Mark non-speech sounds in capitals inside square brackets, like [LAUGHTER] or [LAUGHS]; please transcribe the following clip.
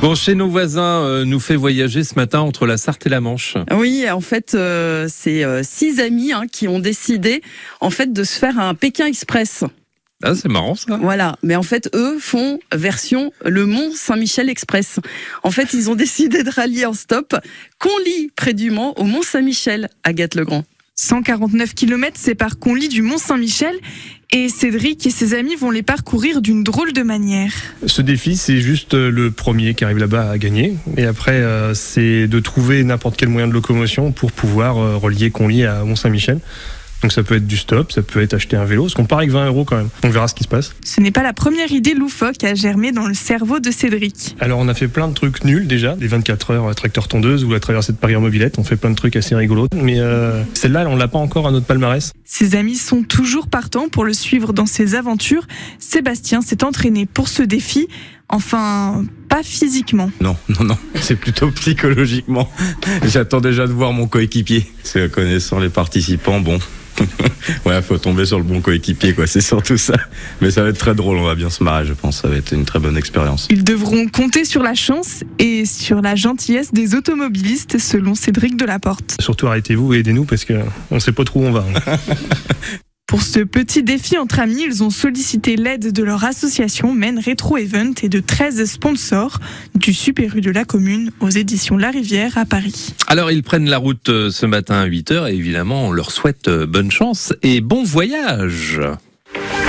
Bon, chez nos voisins, euh, nous fait voyager ce matin entre la Sarthe et la Manche. Oui, en fait, euh, c'est euh, six amis hein, qui ont décidé en fait de se faire un Pékin Express. Ah, c'est marrant ça. Voilà, mais en fait, eux font version le Mont Saint-Michel Express. En fait, ils ont [LAUGHS] décidé de rallier en stop Conly près du Mans au Mont Saint-Michel, Agathe Legrand. 149 km séparent Conly du Mont Saint-Michel et Cédric et ses amis vont les parcourir d'une drôle de manière. Ce défi, c'est juste euh, le premier qui arrive là-bas à gagner. Et après, euh, c'est de trouver n'importe quel moyen de locomotion pour pouvoir euh, relier Conly à Mont-Saint-Michel. Donc ça peut être du stop, ça peut être acheter un vélo, parce qu'on part avec 20 euros quand même. On verra ce qui se passe. Ce n'est pas la première idée loufoque à germer dans le cerveau de Cédric. Alors on a fait plein de trucs nuls déjà, les 24 heures tracteur tondeuse ou la traversée de Paris en mobilette, on fait plein de trucs assez rigolos. Mais euh, celle-là, on l'a pas encore à notre palmarès. Ses amis sont toujours partants pour le suivre dans ses aventures. Sébastien s'est entraîné pour ce défi. Enfin, pas physiquement. Non, non, non, [LAUGHS] c'est plutôt psychologiquement. [LAUGHS] J'attends déjà de voir mon coéquipier. C'est connaissant les participants, bon. [LAUGHS] ouais, faut tomber sur le bon coéquipier, quoi. C'est surtout ça. Mais ça va être très drôle. On va bien se marrer, je pense. Ça va être une très bonne expérience. Ils devront compter sur la chance et sur la gentillesse des automobilistes, selon Cédric Delaporte. Surtout arrêtez-vous et aidez-nous parce que on sait pas trop où on va. Pour ce petit défi entre amis, ils ont sollicité l'aide de leur association Men Retro Event et de 13 sponsors du Super de la commune aux éditions La Rivière à Paris. Alors, ils prennent la route euh, ce matin à 8h et évidemment, on leur souhaite euh, bonne chance et bon voyage.